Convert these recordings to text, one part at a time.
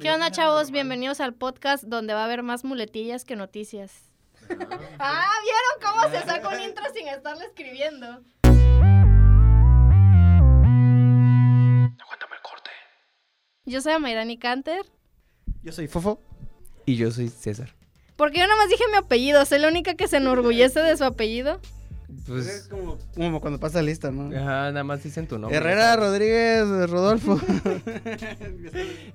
¿Qué onda, chavos? Bienvenidos al podcast donde va a haber más muletillas que noticias. Ah, ¿vieron cómo se sacó un intro sin estarle escribiendo? Aguántame el corte. Yo soy Amairani Canter. Yo soy Fofo. Y yo soy César. Porque yo nomás dije mi apellido, soy la única que se enorgullece de su apellido. Es Pues. como, como cuando pasa lista, ¿no? Ajá, nada más dicen tu nombre. Herrera, Rodríguez, Rodolfo.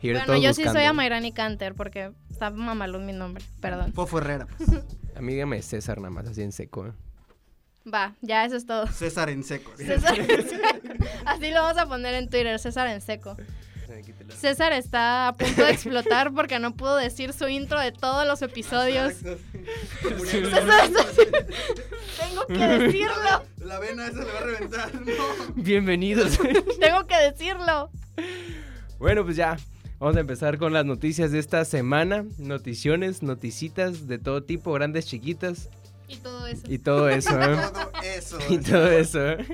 Y ahora Bueno, yo sí soy. Amairani Canter porque está mamalón mi nombre, perdón. Fofo Herrera. pues. A mí dígame César nada más, así en seco. ¿eh? Va, ya eso es todo. César en seco. César en seco. Así lo vamos a poner en Twitter, César en seco. César está a punto de explotar porque no pudo decir su intro de todos los episodios. César Tengo que decirlo, La vena esa le va a reventar. No. Bienvenidos. tengo que decirlo. bueno, pues ya. Vamos a empezar con las noticias de esta semana. Noticiones, noticitas de todo tipo, grandes, chiquitas Y todo eso. y todo eso. ¿eh? Todo eso. y todo eso. ¿eh?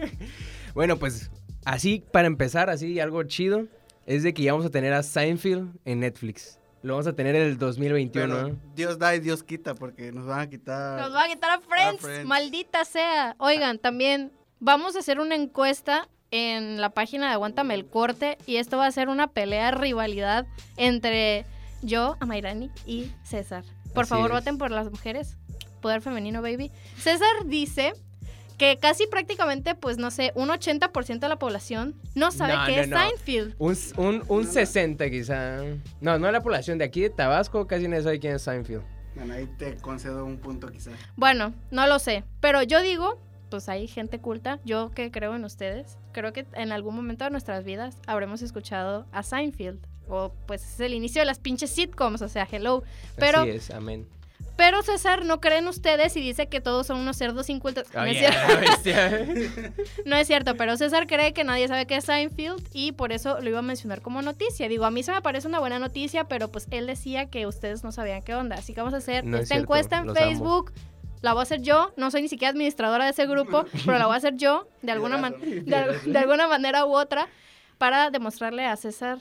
Bueno, pues así, para empezar, así algo chido, es de que ya vamos a tener a Seinfeld en Netflix. Lo vamos a tener en el 2021. Pero ¿eh? Dios da y Dios quita porque nos van a quitar. Nos va a quitar a Friends, Friends. maldita sea. Oigan, también vamos a hacer una encuesta en la página de Aguántame el Corte y esto va a ser una pelea, rivalidad entre yo, Amairani y César. Por Así favor, es. voten por las mujeres. Poder femenino, baby. César dice que casi prácticamente, pues no sé, un 80% de la población no sabe No, qué no, es no. Seinfeld. Un, un, un 60 quizá. No, no la población de aquí de Tabasco, casi nadie sabe quién es Seinfeld. Bueno, ahí te concedo un punto quizá. Bueno, no lo sé, pero yo digo, pues hay gente culta, yo que creo en ustedes, creo que en algún momento de nuestras vidas habremos escuchado a Seinfeld. O pues es el inicio de las pinches sitcoms, o sea, hello. Pero, Así es, amén. Pero César no cree en ustedes y dice que todos son unos cerdos incultos. No, es cierto, bestia. no es cierto, pero César cree que nadie sabe qué es Seinfeld y por eso lo iba a mencionar como noticia. Digo, a mí se me parece una buena noticia, pero pues él decía que ustedes no sabían qué onda. Así que vamos a hacer No es esta cierto, encuesta en amo. Facebook. La voy a hacer yo, no soy ni siquiera administradora de ese grupo, pero la voy a hacer yo de alguna, man- de, al- de alguna manera u otra para demostrarle a César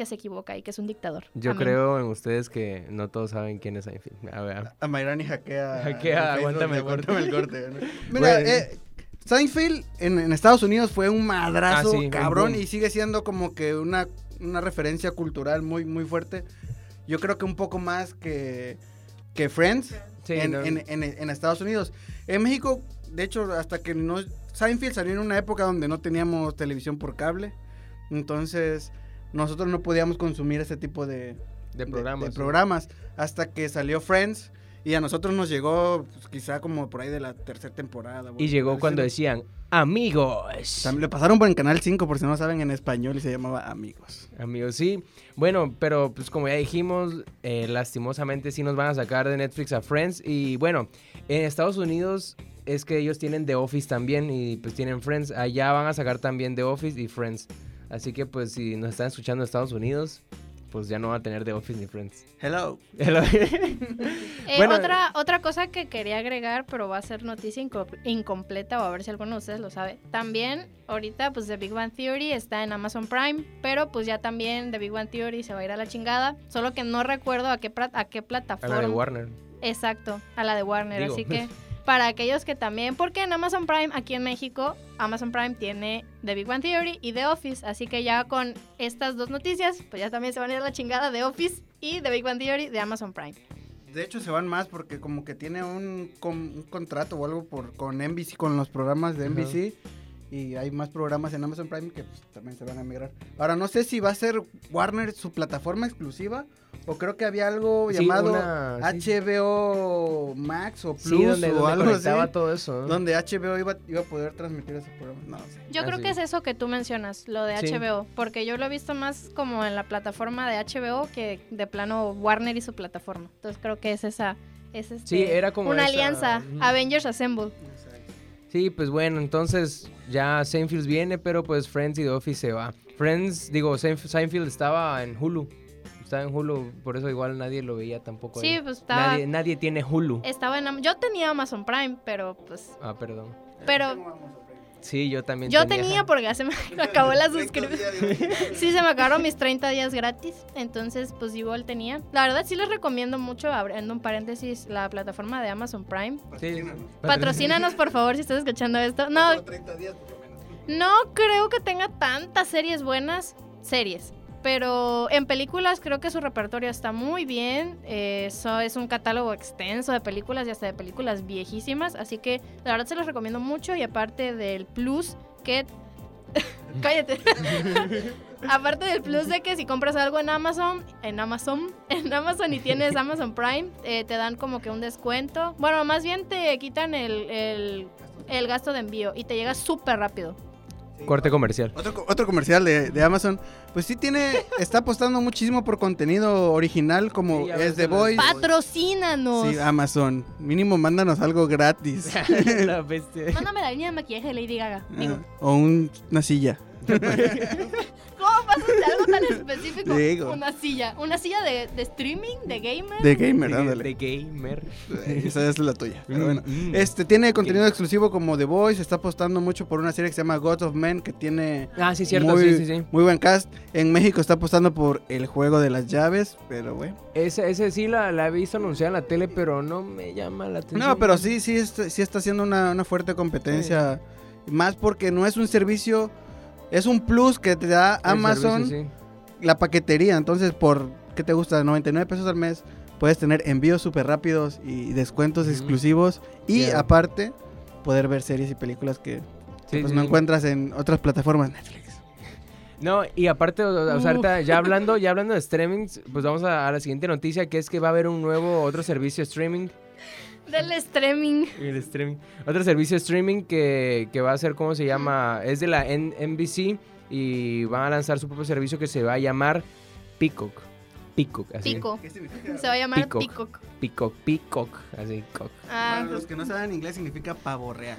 que se equivoca y que es un dictador. Yo Amén. creo en ustedes que no todos saben quién es Seinfeld. A ver. A Mayrani hackea. Hackea, aguántame el corte. Aguántame el corte. Mira, Bueno. eh, Seinfeld en, en Estados Unidos fue un madrazo Ah, sí, cabrón y sigue siendo como que una, una referencia cultural muy, muy fuerte. Yo creo que un poco más que, que Friends Sí, en, no. en- en- en Estados Unidos. En México, de hecho, hasta que no... Seinfeld salió en una época donde no teníamos televisión por cable. Entonces, nosotros no podíamos consumir ese tipo de, de programas. de sí. programas hasta que salió Friends y a nosotros nos llegó pues, quizá como por ahí de la tercera temporada. Y llegó cuando decía decían, amigos. También le pasaron por el canal 5 por si no saben en español y se llamaba Amigos. Amigos, sí. Bueno, pero pues como ya dijimos, eh, lastimosamente sí nos van a sacar de Netflix a Friends. Y bueno, en Estados Unidos es que ellos tienen The Office también y pues tienen Friends. Allá van a sacar también The Office y Friends. Así que pues si nos están escuchando en Estados Unidos, pues ya no va a tener The Office ni Friends. Hello. Eh, Bueno, otra, otra cosa que quería agregar, pero va a ser noticia inco- incompleta o a ver si alguno de ustedes lo sabe. También ahorita pues The Big Bang Theory está en Amazon Prime, pero pues ya también The Big Bang Theory se va a ir a la chingada, solo que no recuerdo a qué, a qué A plataforma. la de Warner. Exacto, a la de Warner, Digo. así que para aquellos que también, porque en Amazon Prime, aquí en México, Amazon Prime tiene The Big Bang Theory y The Office, así que ya con estas dos noticias, pues ya también se van a ir a la chingada The Office y The Big Bang Theory de Amazon Prime. De hecho se van más porque como que tiene un, com- un contrato o algo por, con NBC, con los programas de. NBC. Y hay más programas en Amazon Prime que pues, también se van a migrar. Ahora no sé si va a ser Warner su plataforma exclusiva o creo que había algo Sí, llamado una- sí. HBO Max o Plus Sí, donde, o donde algo así. todo eso. Donde HBO iba, iba a poder transmitir ese programa. No sé. Yo Ah, creo sí. que es eso que tú mencionas, lo de Sí. HBO, porque yo lo he visto más como en la plataforma de HBO que de plano Warner y su plataforma. Entonces creo que es esa, es este, Sí, era como una esa- alianza. Avengers Assemble. Sí, pues bueno, entonces ya Seinfeld viene, pero pues Friends y The Office se va. Friends, digo, Seinf- Seinfeld estaba en Hulu. Estaba en Hulu, por eso igual nadie lo veía tampoco. Sí, ahí. pues estaba, Nadie, nadie tiene Hulu. estaba en, yo tenía Amazon Prime, pero pues, Ah, perdón. pero Sí, yo también Yo tenía porque ya se me acabó la suscripción. Sí, se me acabaron mis 30 días gratis. Entonces, pues igual tenía. La verdad, sí les recomiendo mucho, abriendo un paréntesis, la plataforma de Amazon Prime. Sí. Patrocínanos, por favor, si estás escuchando esto. No, 30 días por lo menos. no creo que tenga tantas series buenas. Series. Pero en películas creo que su repertorio está muy bien. Eh, Eso es un catálogo extenso de películas y hasta de películas viejísimas. Así que la verdad se los recomiendo mucho. Y aparte del plus que... Cállate. aparte del plus de que si compras algo en Amazon, en Amazon, en Amazon y tienes Amazon Prime, eh, te dan como que un descuento. Bueno, más bien te quitan el, el, el gasto de envío y te llega súper rápido. Corte comercial. Otro, otro comercial de, de Amazon, pues sí tiene, está apostando muchísimo por contenido original como Sí, es The Voice. ¡Patrocínanos! Sí, Amazon. Mínimo mándanos algo gratis. la bestia. Mándame la línea de maquillaje de Lady Gaga. Digo, Ah, o un- una silla. ¿cómo pasas de algo tan específico? Digo. Una silla. Una silla de, de streaming, de gamer. De gamer, ándale. de gamer. Esa es la tuya. Pero bueno. Mm, mm. Este tiene contenido exclusivo como The Voice, está apostando mucho por una serie que se llama God of Men que tiene Ah, sí, cierto, muy, sí, sí, sí. muy buen cast. En México está apostando por el juego de las llaves, pero bueno. Ese, ese sí la, la he visto anunciada en la tele, pero no me llama la atención. No, pero sí, sí, está- sí está haciendo una, una fuerte competencia. Más porque no es un servicio, es un plus que te da El Amazon servicio, la paquetería. Entonces, por, ¿qué te gusta? 99 pesos al mes, puedes tener envíos súper rápidos y descuentos exclusivos. Y aparte, poder ver series y películas que, pues, sí. no encuentras en otras plataformas Netflix. No, y aparte, o, o sea, ahorita ya hablando, ya hablando de streaming, pues vamos a, a la siguiente noticia, que es que va a haber un nuevo, otro servicio streaming. Del streaming. El streaming. Otro servicio streaming que, que va a ser, ¿cómo se llama? Es de la N- NBC y van a lanzar su propio servicio que se va a llamar Peacock. Peacock, así. Pico. Se va a llamar Peacock. Peacock. Peacock, Peacock, así. cock. Ah, Para los que no saben inglés significa pavo real.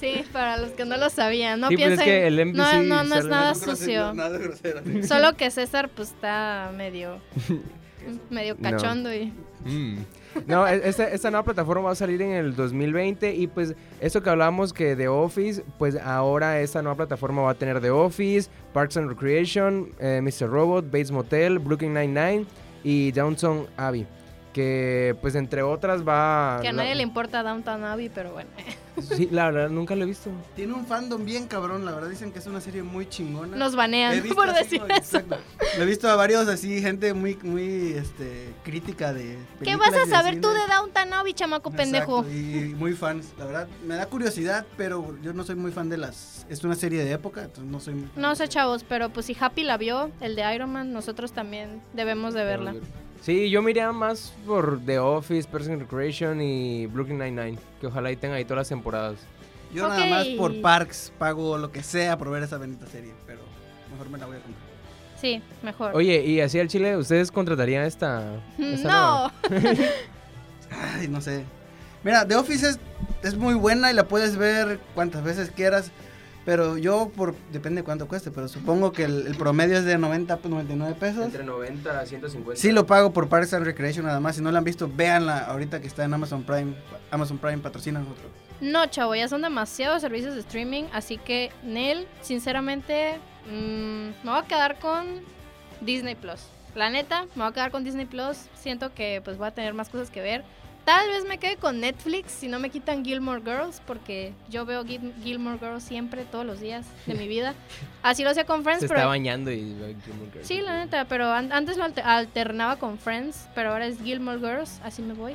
sí, para los que no lo sabían. No Sí, pues es piensen. que el NBC no, no, no es nada grosero, sucio. Nada grosero. Solo que César, pues está medio. medio No. cachondo y. Mm. No, e- esta, esta nueva plataforma va a salir en el 2020 y pues eso que hablábamos que de Office, pues ahora esta nueva plataforma va a tener The Office, Parks and Recreation, eh, Mr. Robot, Bates Motel, Brooklyn Nine-Nine y Downton Abbey. Que pues entre otras va... Que a la- nadie le importa Downtown Abbey, pero bueno. Sí, la verdad, nunca lo he visto. Tiene un fandom bien cabrón, la verdad dicen que es una serie muy chingona. Nos banean visto por así, decir no, eso. exacto. Lo he visto a varios así, gente muy, muy, este, crítica de ¿Qué vas a saber tú de Downtown Abbey, chamaco pendejo? Exacto, y muy fans, la verdad, me da curiosidad, pero yo no soy muy fan de las, es una serie de época, entonces no soy muy fan No sé, chavos, pero pues si Happy la vio, el de Iron Man, nosotros también debemos de verla. Sí, yo me iría más por The Office, Parks and Recreation y Brooklyn Nine-Nine. Que ojalá ahí tengan ahí todas las temporadas. Yo nada más por Parks pago lo que sea por ver esa bendita serie, pero mejor me la voy a comprar. Sí, mejor. Oye, y así al Chile, ¿ustedes contratarían esta? esta no? Ay, no sé. Mira, The Office es, es muy buena y la puedes ver cuantas veces quieras. Pero yo, por depende de cuánto cueste, pero supongo que el, el promedio es de 90, pues, 99 pesos. Entre 90 a 150. Sí lo pago por Parks and Recreation nada más. Si no la han visto, véanla ahorita que está en Amazon Prime. Amazon Prime patrocina a nosotros. no, chavo, ya son demasiados servicios de streaming, así que Nel, sinceramente, mm, me voy a quedar con Disney Plus. La neta, me voy a quedar con Disney Plus. Siento que pues voy a tener más cosas que ver. Tal vez me quede con Netflix si no me quitan Gilmore Girls, porque yo veo Gil- Gilmore Girls siempre, todos los días de mi vida. Así lo hacía con Friends, Se pero está bañando y... Sí, la neta, pero an- antes lo alter- alternaba con Friends, pero ahora es Gilmore Girls, así me voy.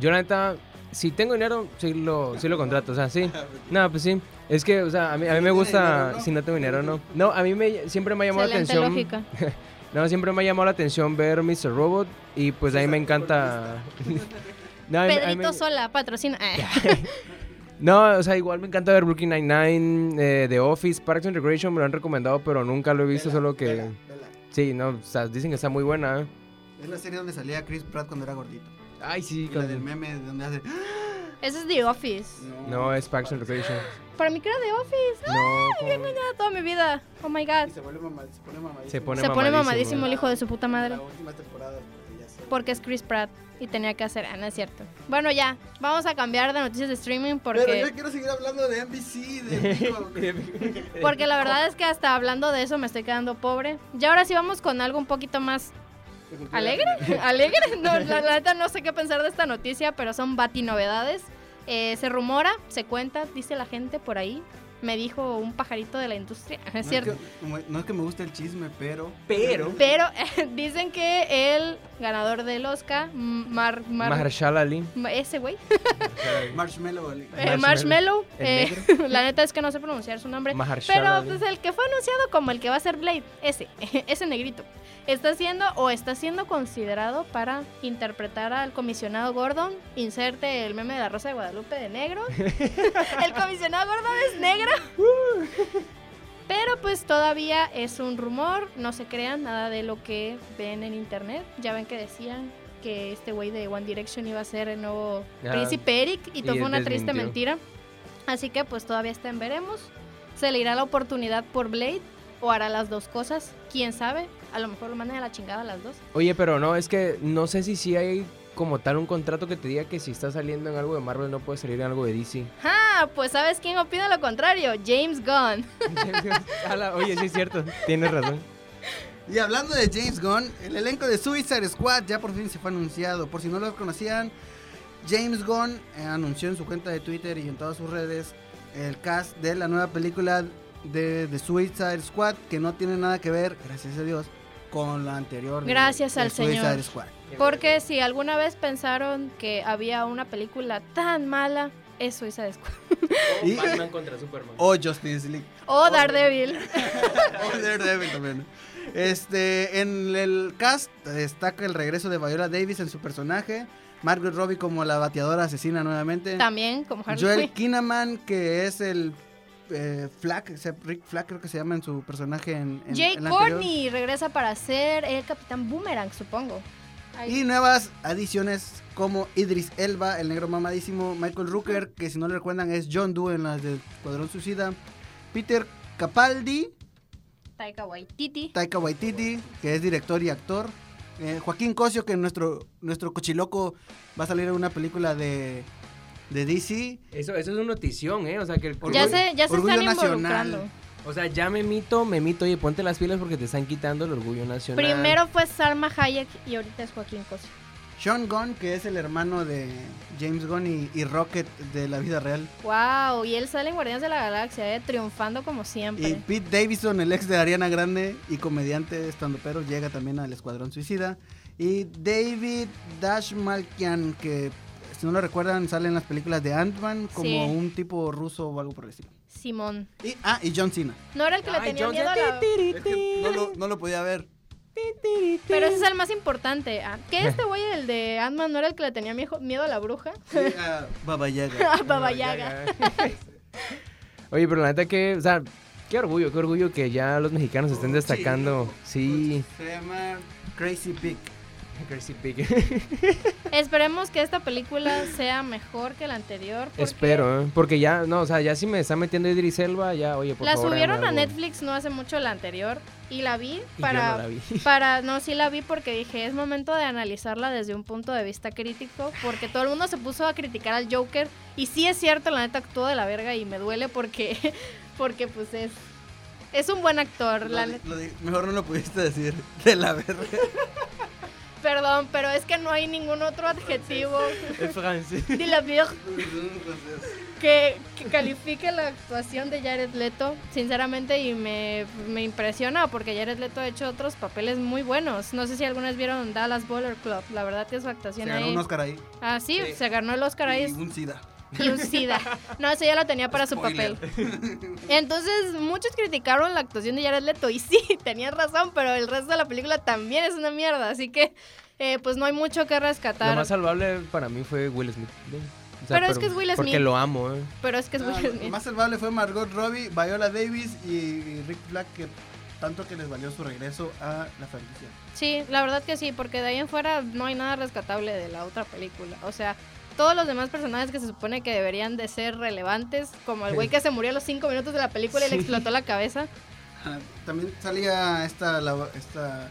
Yo la neta, si tengo dinero, sí lo, sí lo contrato, o sea, sí. No, pues sí. Es que, o sea, a mí, a mí me gusta, dinero, ¿no? si no tengo dinero, no. No, a mí me, siempre me ha llamado la Excelente atención... lógica. No, siempre me ha llamado la atención ver Mr. Robot y pues a mí me encanta... No, me- Pedrito Sola, patrocina. No, o sea, igual me encanta ver Brooklyn Nine-Nine, eh, The Office, Parks and Recreation, me lo han recomendado, pero nunca lo he visto, solo que... Vela, vela. Sí, no, o sea, dicen que está muy buena. ¿eh? Es la serie donde salía Chris Pratt cuando era gordito. Ay, sí, Y la con- del meme de donde hace. Ese es The Office. No, es Parks and Recreation. Para mí que era The Office. No, Me ¿cómo? engañado toda mi vida. Oh my god. Y se vuelve mamá, se pone mamadísimo. Se pone Se pone mamadísimo. mamadísimo el hijo de su puta madre. La última temporada, porque ya porque es Chris Pratt y tenía que hacer, ah, no es cierto. Bueno, ya, vamos a cambiar de noticias de streaming porque... Pero yo quiero seguir hablando de NBC, de Porque la verdad es que hasta hablando de eso me estoy quedando pobre. Y ahora sí vamos con algo un poquito más ¿Alegre? ¿Alegre? No, la, neta no sé qué pensar de esta noticia, pero son batinovedades. Eh, se rumora, se cuenta, dice la gente por ahí, me dijo un pajarito de la industria. ¿Es no cierto? Es que, no es que me guste el chisme, pero. Pero. Pero dicen que el ganador del Oscar, Mar, Marshall Ali. Ese güey. Marshmallow Ali. Eh, Marshmallow. Eh, la neta es que no sé pronunciar su nombre. pero pues el que fue anunciado como el que va a ser Blade, ese, ese negrito está siendo o está siendo considerado para interpretar al comisionado Gordon. Inserte el meme de la Rosa de Guadalupe de negro. el comisionado Gordon es negro. Pero pues todavía es un rumor, no se crean nada de lo que ven en internet. Ya ven que decían que este güey de One Direction iba a ser el nuevo príncipe Eric y todo fue una triste mentira. Así que pues todavía está en veremos. Se le irá la oportunidad por Blade o hará las dos cosas, quién sabe. A lo mejor lo mandan a la chingada a las dos. Oye, pero no, es que no sé si sí hay como tal un contrato que te diga que si estás saliendo en algo de Marvel no puedes salir en algo de DC. Ah, pues ¿sabes quién opina lo contrario? James Gunn. Oye, sí es cierto, tienes razón. Y hablando de James Gunn, el elenco de Suicide Squad ya por fin se fue anunciado. Por si no lo conocían, James Gunn eh, anunció en su cuenta de Twitter y en todas sus redes el cast de la nueva película de, de Suicide Squad que no tiene nada que ver, gracias a Dios, con la anterior. Gracias al Señor. Porque si alguna vez pensaron que había una película tan mala, es Suicide Squad. O Batman contra Superman. O Justice League. O Daredevil. o Daredevil también. Este, en el cast destaca el regreso de Viola Davis en su personaje. Margaret Robbie como la bateadora asesina nuevamente. También como Harley Joel Kinnaman, que es el eh, Flack, Rick Flack creo que se llama en su personaje en, en Jake Courtney regresa para ser el Capitán Boomerang, supongo. Y nuevas adiciones como Idris Elba, el negro mamadísimo, Michael Rooker, que si no le recuerdan es John Doe en las del Cuadrón Suicida, Peter Capaldi, Taika Waititi, Taika Waititi, que es director y actor, eh, Joaquín Cosio, que nuestro, nuestro cochiloco va a salir en una película de de DC. Eso, eso es una notición, ¿eh? O sea, que el ya se, ya se están involucrando. O sea, ya me mito, me mito, oye, ponte las pilas porque te están quitando el orgullo nacional. Primero fue Salma Hayek y ahorita es Joaquín Cosio. Sean Gunn, que es el hermano de James Gunn y, Rocket de la vida real. Wow, y él sale en Guardianes de la Galaxia, eh, triunfando como siempre. Y Pete Davidson, el ex de Ariana Grande y comediante estando pero, llega también al Escuadrón Suicida. Y David Dashmalkian, que si no lo recuerdan, sale en las películas de Ant-Man como un tipo ruso o algo por el estilo. Simón. Y, ah, y John Cena. No era el que le tenía miedo a la... no, lo, no lo podía ver. Pero ese es el más importante. Ah, ¿Qué este güey, el de Ant-Man, no era el que le tenía miedo a la bruja? Sí, a Baba Yaga. Baba Yaga. Oye, pero la neta que, o sea, qué orgullo, qué orgullo que ya los mexicanos estén destacando. Sí. Se llama Crazy Pig. Esperemos que esta película sea mejor que la anterior. Espero, ¿eh? porque ya, no, o sea, ya si me está metiendo Idris Elba, ya, oye, por la favor. La subieron a Netflix no hace mucho la anterior y la vi para, no para, no, sí la vi porque dije, es momento de analizarla desde un punto de vista crítico, porque todo el mundo se puso a criticar al Joker y sí es cierto, la neta actuó de la verga y me duele porque, porque pues es es un buen actor. mejor no lo pudiste decir. De la verga. Perdón, pero es que no hay ningún otro adjetivo. francés. Que, que, califique la actuación de Jared Leto, sinceramente, y me, impresiona porque Jared Leto ha hecho otros papeles muy buenos. No sé si algunas vieron Dallas Baller Club. La verdad que su actuación se ganó un Oscar ahí. Ah, sí, se ganó el Oscar ahí. Un SIDA. Y un SIDA. No, eso ya lo tenía para su papel. Entonces, muchos criticaron la actuación de Jared Leto. Y sí, tenían razón, pero el resto de la película también es una mierda. Así que, eh, pues no hay mucho que rescatar. Lo más salvable para mí fue Will Smith. pero, es que es Will Smith. Porque lo amo, ¿eh? Pero es que es Will Smith. Lo más salvable fue Margot Robbie, Viola Davis y Rick Flag, que tanto que les valió su regreso a la franquicia. Sí, la verdad que sí, porque de ahí en fuera no hay nada rescatable de la otra película. O sea, todos los demás personajes que se supone que deberían de ser relevantes, como el güey que se murió a los cinco minutos de la película y le explotó la cabeza. también salía esta la, esta,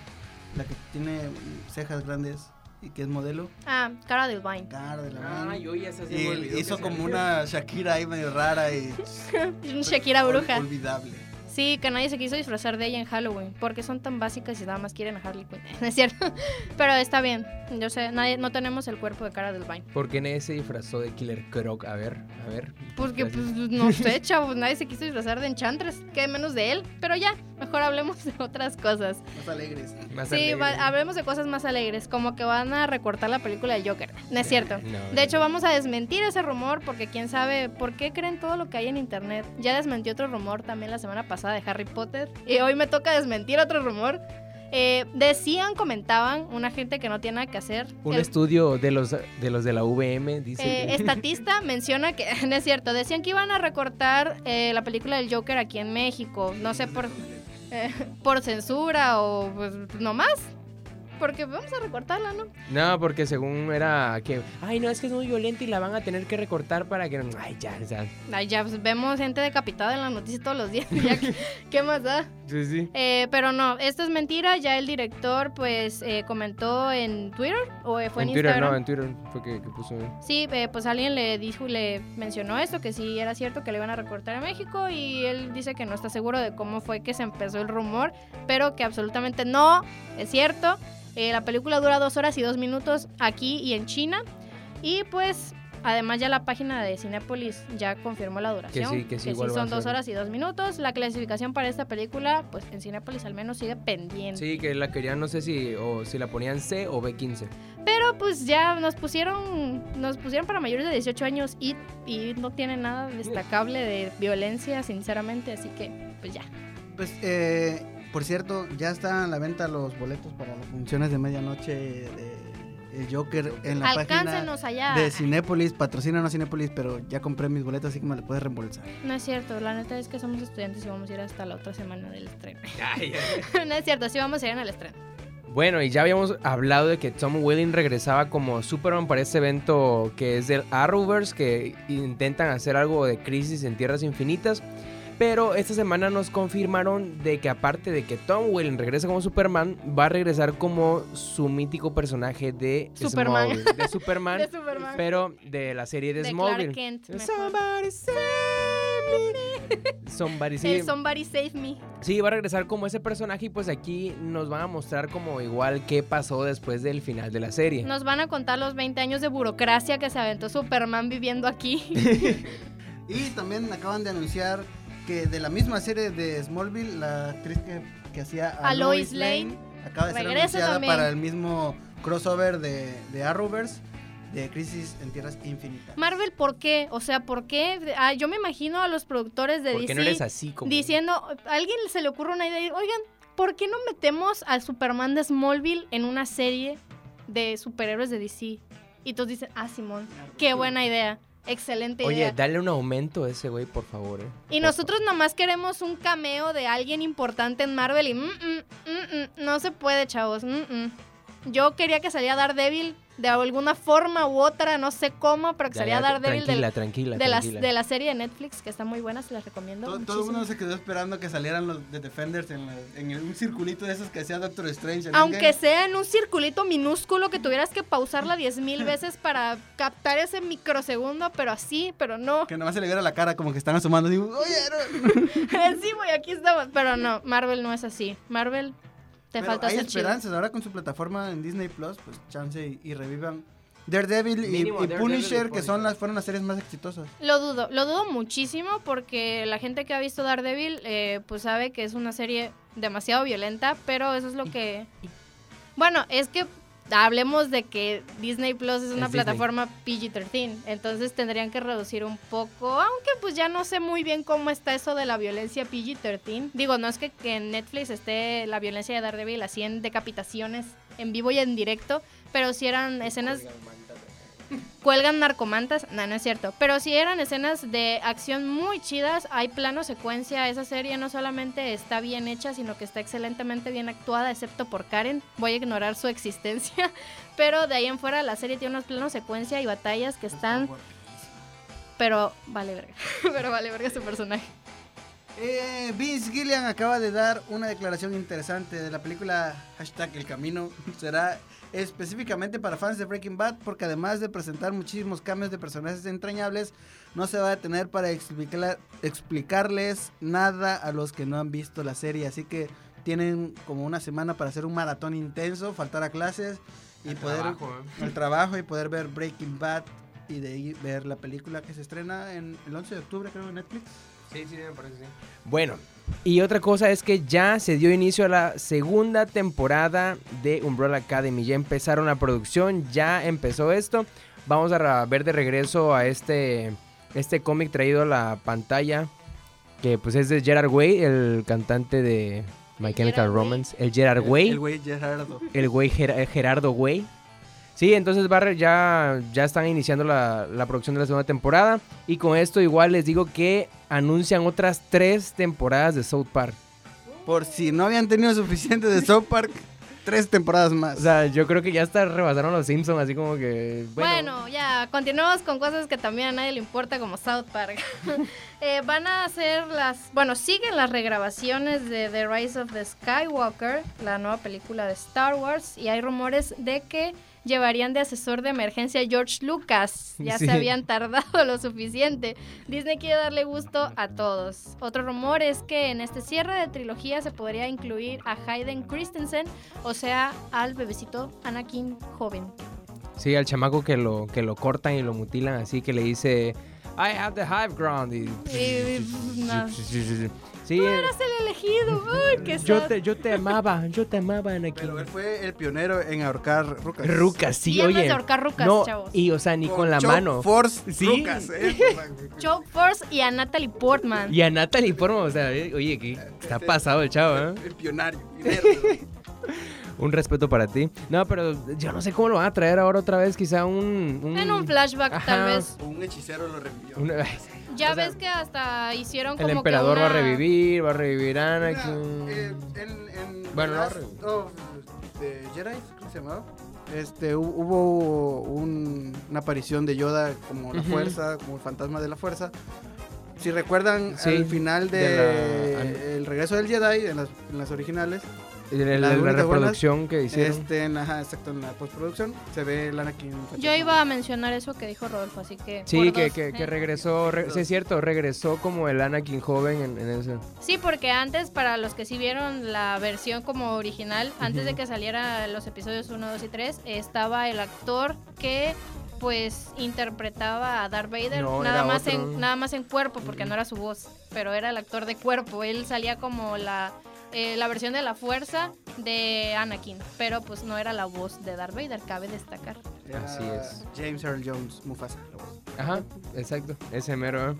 la que tiene cejas grandes y que es modelo. Ah, Cara Delevingne. Cara de la Ah, yo ya se Y él hizo como una Shakira ahí medio rara y Shakira bruja. olvidable. Sí, que nadie se quiso disfrazar de ella en Halloween, porque son tan básicas y nada más quieren a Harley Quinn. Es cierto. Pero está bien. Yo sé, nadie, no tenemos el cuerpo de cara del Vine. ¿Por qué nadie se disfrazó de Killer Croc? A ver, a ver. Porque, pues, no sé, chavos, nadie se quiso disfrazar de Enchantress, que menos de él. Pero ya, mejor hablemos de otras cosas. Más alegres. Más Sí, va- hablemos de cosas más alegres, como que van a recortar la película de Joker. No es cierto. No, De hecho, vamos a desmentir ese rumor porque quién sabe por qué creen todo lo que hay en internet. Ya desmentí otro rumor también la semana pasada de Harry Potter y hoy me toca desmentir otro rumor. Eh, decían, comentaban, una gente que no tiene nada que hacer. Un el- estudio de los de los de la VM dice eh, estatista menciona que, no es cierto, decían que iban a recortar eh, la película del Joker aquí en México. No sé por, por censura o pues no más. Porque vamos a recortarla, ¿no? No, porque según era que, ay, no, es que es muy violenta y la van a tener que recortar para que, ay, ya, ya. Ay, ya pues, vemos gente decapitada en las noticias todos los días. ya que- ¿Qué más da? Sí, sí. Eh, pero no, esto es mentira. Ya el director, pues, eh, comentó en Twitter o eh, fue en, en Twitter, Instagram. no, en Twitter fue que, que puso. Sí, eh, pues alguien le dijo, le mencionó esto, que sí era cierto que le iban a recortar a México y él dice que no está seguro de cómo fue que se empezó el rumor, pero que absolutamente no es cierto. Eh, la película dura dos horas y dos minutos aquí y en China y pues además ya la página de Cinépolis ya confirmó la duración. sí, que sí, igual va a son dos horas y dos minutos. La clasificación para esta película, pues en Cinépolis al menos sigue pendiente. Sí, que la querían, no sé si, o si la ponían C o B15. Pero pues ya nos pusieron nos pusieron para mayores de 18 años y, y no tiene nada destacable de violencia, sinceramente, así que pues ya. Pues, eh, por cierto, ya están a la venta los boletos para las funciones de medianoche de el Joker en la página Alcáncenos allá. de Cinépolis. Patrocínanos Cinépolis, pero ya compré mis boletos, así que me lo puedes reembolsar. No es cierto, la neta es que somos estudiantes y vamos a ir hasta la otra semana del estreno. Ay, no es cierto, sí vamos a ir en el estreno. Bueno, y ya habíamos hablado de que Tom Welling regresaba como Superman para este evento que es del Arrowverse, que intentan hacer algo de crisis en Tierras Infinitas. Pero esta semana nos confirmaron de que aparte de que Tom Welling regresa como Superman, va a regresar como su mítico personaje de Superman. Smallville, de Superman, De Superman. pero de la serie de, de Smallville. Clark Kent. mejor. Somebody save me. Somebody save El Somebody Save Me. Sí, va a regresar como ese personaje y pues aquí nos van a mostrar como igual qué pasó después del final de la serie. Nos van a contar los 20 años de burocracia que se aventó Superman viviendo aquí. Y también acaban de anunciar que de la misma serie de Smallville, la actriz que, que hacía a, A Lois Lane, acaba de ser anunciada también. para el mismo crossover de, de Arrowverse de Crisis en Tierras Infinitas. Marvel, ¿por qué? O sea, ¿por qué? Ah, yo me imagino a los productores de ¿Por DC qué no eres así como? diciendo, a alguien se le ocurre una idea, y, oigan, ¿por qué no metemos al Superman de Smallville en una serie de superhéroes de DC? Y todos dicen, ah, Simón, qué buena idea, excelente Oye, idea. dale un aumento a ese güey, por favor. eh. y Por nosotros nomás queremos un cameo de alguien importante en Marvel y mm, mm, mm, no se puede, chavos. Yo quería que saliera Daredevil de alguna forma u otra, no sé cómo, pero que ya, Daredevil del- tranquila, tranquila, de, la, tranquila. de la serie de Netflix, que está muy buena, se las recomiendo. Todo, todo el mundo se quedó esperando que salieran los de Defenders en, la- en el- un circulito de esos que hacía Doctor Strange. Aunque sea en un circulito minúsculo que tuvieras que pausarla 10.000 veces para captar ese microsegundo, pero así, pero no. Que nomás se le viera la cara como que están asomando. Digo, oye, no". sí, güey, aquí estamos. Pero no, Marvel no es así. Marvel, te Pero falta hay ser chido. esperanzas. Ahora con su plataforma en Disney Plus, pues chance y, y revivan Daredevil y, Mínimo y Daredevil y Punisher, que son las, fueron las series más exitosas. Lo dudo, lo dudo muchísimo porque la gente que ha visto Daredevil, eh, pues sabe que es una serie demasiado violenta, pero eso es lo que... Bueno, es que hablemos de que Disney Plus es una Es plataforma PG-13, entonces tendrían que reducir un poco, aunque pues ya no sé muy bien cómo está eso de la violencia PG-13. Digo, no es que, que en Netflix esté la violencia de Daredevil así en decapitaciones en vivo y en directo, pero si eran escenas cuelgan narcomantas, no, no es cierto, pero si eran escenas de acción muy chidas, hay plano secuencia, esa serie no solamente está bien hecha, sino que está excelentemente bien actuada, excepto por Karen, voy a ignorar su existencia, pero de ahí en fuera la serie tiene unos planos secuencia y batallas que están, pero vale verga, pero vale verga su personaje. Eh, Vince Gillian acaba de dar una declaración interesante de la película hashtag El Camino. Será específicamente para fans de Breaking Bad porque además de presentar muchísimos cambios de personajes entrañables, no se va a detener para explicar, explicarles nada a los que no han visto la serie. Así que tienen como una semana para hacer un maratón intenso, faltar a clases y El poder trabajo, ¿eh? el trabajo y poder ver Breaking Bad y de ahí ver la película que se estrena en el 11 de octubre creo en Netflix. Sí, sí, me parece, sí. Bueno, y otra cosa es que ya se dio inicio a la segunda temporada de Umbrella Academy. Ya empezaron la producción, ya empezó esto. Vamos a ver de regreso a este, este cómic traído a la pantalla. Que pues es de Gerard Way, el cantante de My Chemical Gerard Way. Romance. El Gerard Way. El güey Gerardo. El güey Ger- Gerardo Güey. Sí, entonces Barre ya, ya están iniciando la, la producción de la segunda temporada. Y con esto igual les digo que anuncian otras tres temporadas de South Park. Por si no habían tenido suficiente de South Park, tres temporadas más. O sea, yo creo que ya hasta rebasaron los Simpsons, así como que... Bueno, Bueno, ya, continuamos con cosas que también a nadie le importa, como South Park. Eh, van a hacer las. Bueno, siguen las regrabaciones de The Rise of the Skywalker, la nueva película de Star Wars, y hay rumores de que llevarían de asesor de emergencia a George Lucas. Ya Sí. se habían tardado lo suficiente. Disney quiere darle gusto a todos. Otro rumor es que en este cierre de trilogía se podría incluir a Hayden Christensen, o sea, al bebecito Anakin joven. sí, al chamaco que lo, que lo cortan y lo mutilan así, que le dice... I have the high ground. Y... Y- no. Sí, Tú eras el elegido. Uy, qué yo sad. te, yo te amaba, yo te amaba, Anakin. Pero él fue el pionero en ahorcar rucas. Rucas, sí, oye. de ahorcar rucas, no, chavos. y o sea, ni con, la Choke mano. Force Sí. rucas, ¿eh? Choke Force y a Natalie Portman. Y a Natalie Portman, o sea, eh, oye, que está pasado el chavo, ¿eh? El pionario. pionero. Un respeto para ti. No, pero yo no sé cómo lo van a traer ahora otra vez, quizá un... un- En un flashback, Ajá. tal vez. Un hechicero lo revivió. un- Ya o sea, ves que hasta hicieron como el emperador que va a revivir, va a revivir Anakin. eh, en, en Bueno, Last of the Jedi, ¿cómo se llamaba? Este, hu- hubo un- una aparición de Yoda como la fuerza, como el fantasma de la fuerza. Si recuerdan, Sí, al final de, de El regreso del Jedi, en las, en las originales, La únicas reproducción que hicieron. este, en, ajá, exacto, en la postproducción, se ve el Anakin. Yo iba a mencionar eso que dijo Rodolfo, así que. Sí, que, dos, que, ¿eh? que regresó, re- sí es cierto, regresó como el Anakin joven en, en eso. Sí, porque antes, para los que sí vieron la versión como original, antes de que saliera los episodios 1, 2 y 3, estaba el actor que pues interpretaba a Darth Vader No, nada más otro. en nada más en cuerpo porque no era su voz pero era el actor de cuerpo él salía como la eh, la versión de la fuerza de Anakin pero pues no era la voz de Darth Vader cabe destacar Era Así es. James Earl Jones, Mufasa. la voz. Ajá, exacto, ese mero. ¿eh?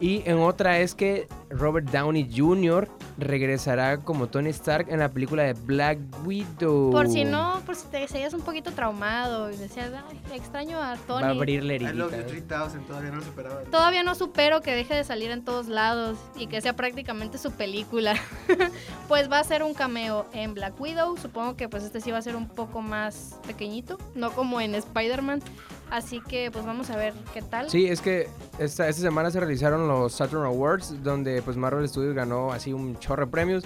Y en otra es que Robert Downey Jr. regresará como Tony Stark en la película de Black Widow. por si no por si te seguías un poquito traumado y decías Ay, extraño a Tony Va a abrir la heridita. 3000, todavía no lo superaba. Todavía no supero que deje de salir en todos lados y que sea prácticamente su película. pues va a ser un cameo en Black Widow. Supongo que pues este sí va a ser un poco más pequeñito, no como en Spider-Man. Así que pues vamos a ver qué tal. Sí, es que esta, semana se realizaron los Saturn Awards, donde pues Marvel Studios ganó así un chorro de premios.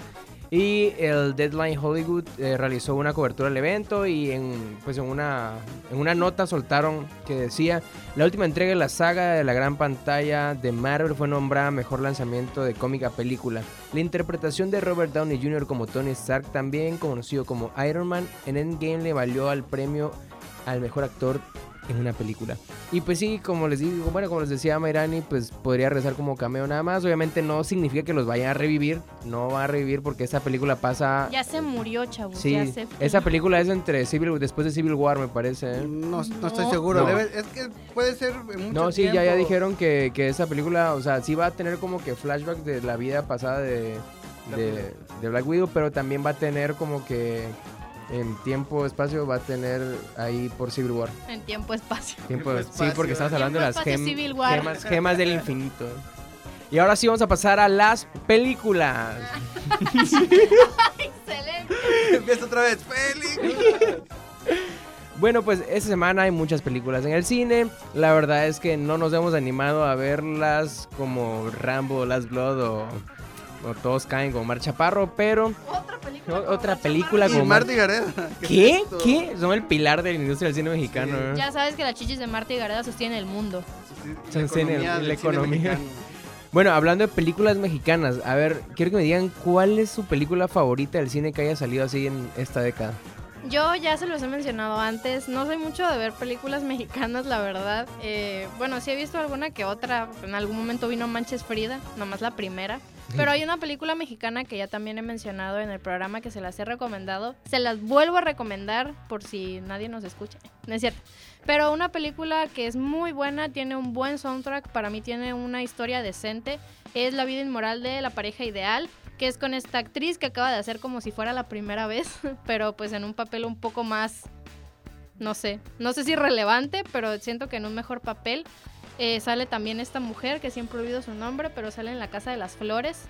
Y el Deadline Hollywood eh, realizó una cobertura del evento y en, pues en, una, en una nota soltaron que decía, la última entrega de la saga de la gran pantalla de Marvel fue nombrada mejor lanzamiento de cómic a película. La interpretación de Robert Downey Jr. como Tony Stark, también conocido como Iron Man, en Endgame le valió al premio al mejor actor en una película. Y pues sí, como les digo, bueno, como les decía Mayrani, pues podría rezar como cameo nada más. Obviamente no significa que los vayan a revivir, no va a revivir porque esa película pasa... Ya se murió, chavos. Sí, ya se fue. esa película es entre Civil, después de Civil War, me parece. ¿eh? No, no estoy seguro. No. debe- es que puede ser mucho No, sí, ya, ya dijeron que, que esa película, o sea, sí va a tener como que flashbacks de la vida pasada de, de, de Black Widow, pero también va a tener como que en tiempo, espacio, va a tener ahí por Civil War. En tiempo espacio. Tiempo, Tiempo, sí, porque estamos hablando de las gem- Civil War. gemas, gemas del infinito. Y ahora sí vamos a pasar a las películas. Excelente. Empieza otra vez. ¡Película! Bueno, pues esta semana hay muchas películas en el cine. La verdad es que no nos hemos animado a verlas como Rambo, Last Blood o o todos caen como Mar Chaparro, pero Otra película. o- como otra película Y como Marty Gareda. ¿Qué? ¿Qué? Son el pilar de la industria del cine mexicano. Sí. ¿eh? Ya sabes que las chichis de Marta y Gareda sostienen el mundo. Cine- la del cine economía. Bueno, hablando de películas mexicanas, a ver, quiero que me digan cuál es su película favorita del cine que haya salido así en esta década. Yo ya se los he mencionado antes, no soy mucho de ver películas mexicanas, la verdad. Eh, bueno, sí he visto alguna que otra, en algún momento vino Manches Frida, nomás la primera. Pero hay una película mexicana que ya también he mencionado en el programa que se las he recomendado. Se las vuelvo a recomendar por si nadie nos escucha. No es cierto. Pero una película que es muy buena, tiene un buen soundtrack, para mí tiene una historia decente. Es La vida inmoral de la pareja ideal, que es con esta actriz que acaba de hacer como si fuera la primera vez, pero pues en un papel un poco más, no sé, no sé si relevante, pero siento que en un mejor papel. Eh, sale también esta mujer que siempre he oído su nombre, pero sale en La Casa de las Flores.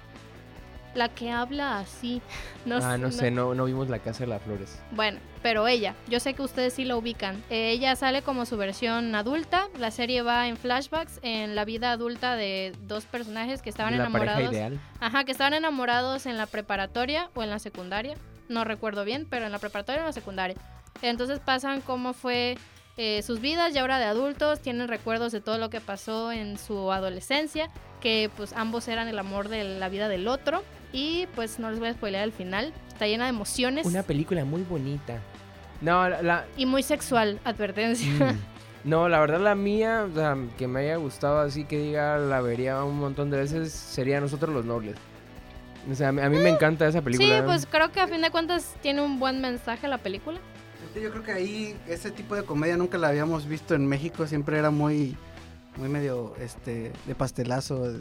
La que habla así. No, ah, no sé, no, no vimos La Casa de las Flores. bueno, pero ella, yo sé que ustedes sí la ubican. Eh, ella sale como su versión adulta. La serie va en flashbacks en la vida adulta de dos personajes que estaban la pareja enamorados. ideal. Ajá, que estaban enamorados en la preparatoria o en la secundaria. No recuerdo bien, pero en la preparatoria o en la secundaria. Entonces pasan cómo fue eh, sus vidas ya ahora de adultos, tienen recuerdos de todo lo que pasó en su adolescencia, que pues ambos eran el amor de la vida del otro. Y pues no les voy a spoilear el final, está llena de emociones Una película muy bonita. No, la... la- y muy sexual, advertencia. mm, no, la verdad la mía, o sea, que me haya gustado así que diga, la vería un montón de veces, sería Nosotros los Nobles. O sea, a mí, a mí me encanta esa película. Sí, pues creo que a fin de cuentas tiene un buen mensaje la película. Yo creo que ahí ese tipo de comedia nunca la habíamos visto en México, siempre era muy muy medio este de pastelazo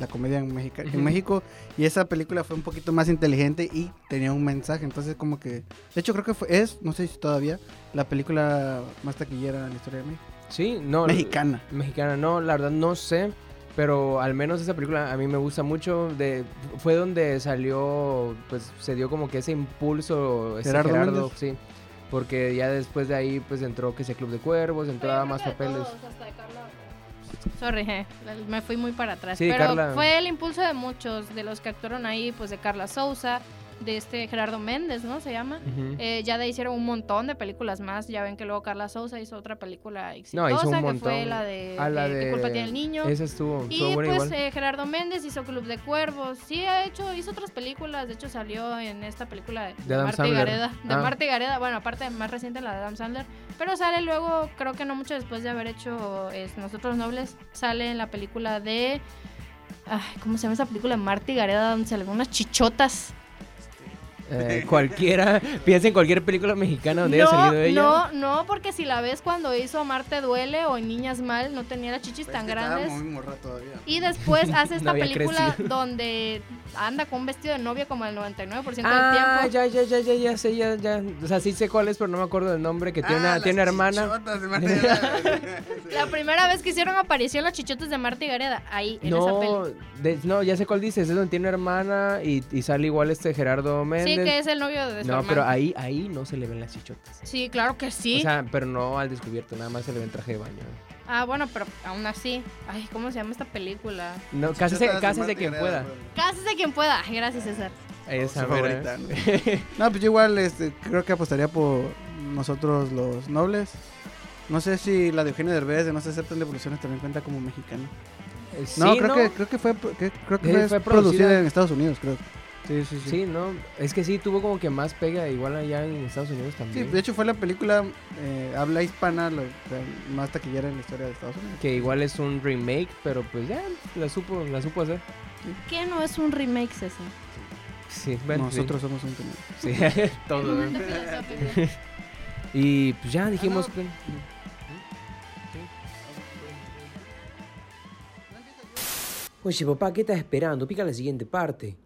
la comedia en, Mexica- en. México y esa película fue un poquito más inteligente y tenía un mensaje, entonces como que de hecho creo que fue es, no sé si todavía la película más taquillera en la historia de México. Sí, no. Mexicana. Mexicana, no, la verdad no sé. Pero al menos esa película a mí me gusta mucho. De, fue donde salió, pues se dio como que ese impulso. Ese Gerardo Gerardo, Méndez. sí. Porque ya después de ahí, pues entró que ese Club de Cuervos, entró a más papeles. Sorry, eh, me fui muy para atrás. Sí, pero Carla. fue el impulso de muchos, de los que actuaron ahí, pues de Carla Souza, de este Gerardo Méndez, ¿no? Se llama. Eh, ya de hicieron un montón de películas más. Ya ven que luego Carla Souza hizo otra película exitosa, No, hizo un que fue la de, Ah, la de ¿Qué de- culpa tiene el niño? Esa estuvo, estuvo Y buena pues igual. eh, Gerardo Méndez hizo Club de Cuervos. Sí, ha hecho, hizo otras películas. De hecho, salió en esta película de, de Adam Marta y Sandler. Gareda. De Ah. Marta y Gareda. Bueno, aparte, más reciente la de Adam Sandler. Pero sale luego, creo que no mucho después de haber hecho es, Nosotros Nobles, sale en la película de. Ay, ¿Cómo se llama esa película? Marta y Gareda, donde se le ven unas chichotas. Eh, cualquiera, piensa en cualquier película mexicana donde haya no, salido ella. no, no, porque si la ves cuando hizo Marte Duele o en Niñas Mal, no tenía las chichis Es tan grandes. muy morra todavía. Y después hace esta película crecido. donde anda con un vestido de novia como el 99% Ah, del tiempo. ya, ya, ya, ya, ya sé, ya, ya. O sea, sí sé cuál es, pero no me acuerdo del nombre. Que tiene Ah, una, las tiene una hermana. chichotas de Marta Gareda. La primera vez que hicieron aparición los chichotes de Marta y Gareda, ahí, en esa No, peli. de- no, ya sé cuál dices, es donde tiene una hermana y, y sale igual este Gerardo Sí, Méndez. que es el novio de su no, pero ahí, ahí no se le ven las chichotas. Sí, claro que sí. O sea, pero no al descubierto, nada más se le ven traje de baño. Ah, bueno, pero aún así. Ay, ¿cómo se llama esta película? No, cásese, Chichotas de quien pueda. güey. Cásese quien pueda. Gracias, César. Esa mera. favorita, ¿no? Pues yo igual este, creo que apostaría por nosotros los nobles. No sé si la de Eugenio Derbez de No se aceptan devoluciones también cuenta como mexicana. Eh, No, sí, creo, Que, creo que fue, que- creo que fue, fue producida producida. en Estados Unidos, creo. Sí, sí, sí. Sí, no, es que sí, tuvo como que más pega igual allá en Estados Unidos Sí, también. de hecho fue la película eh, habla hispana lo, más taquillera en la historia de Estados Unidos. Que igual es un remake, pero pues ya la supo, la supo hacer. ¿Qué no es un remake, César? Sí, bueno, Nosotros somos un tema. Sí, sí, todo. ¿no? Y pues ya dijimos Ah, que... Oye, papá, ¿qué estás esperando? Pica la siguiente parte.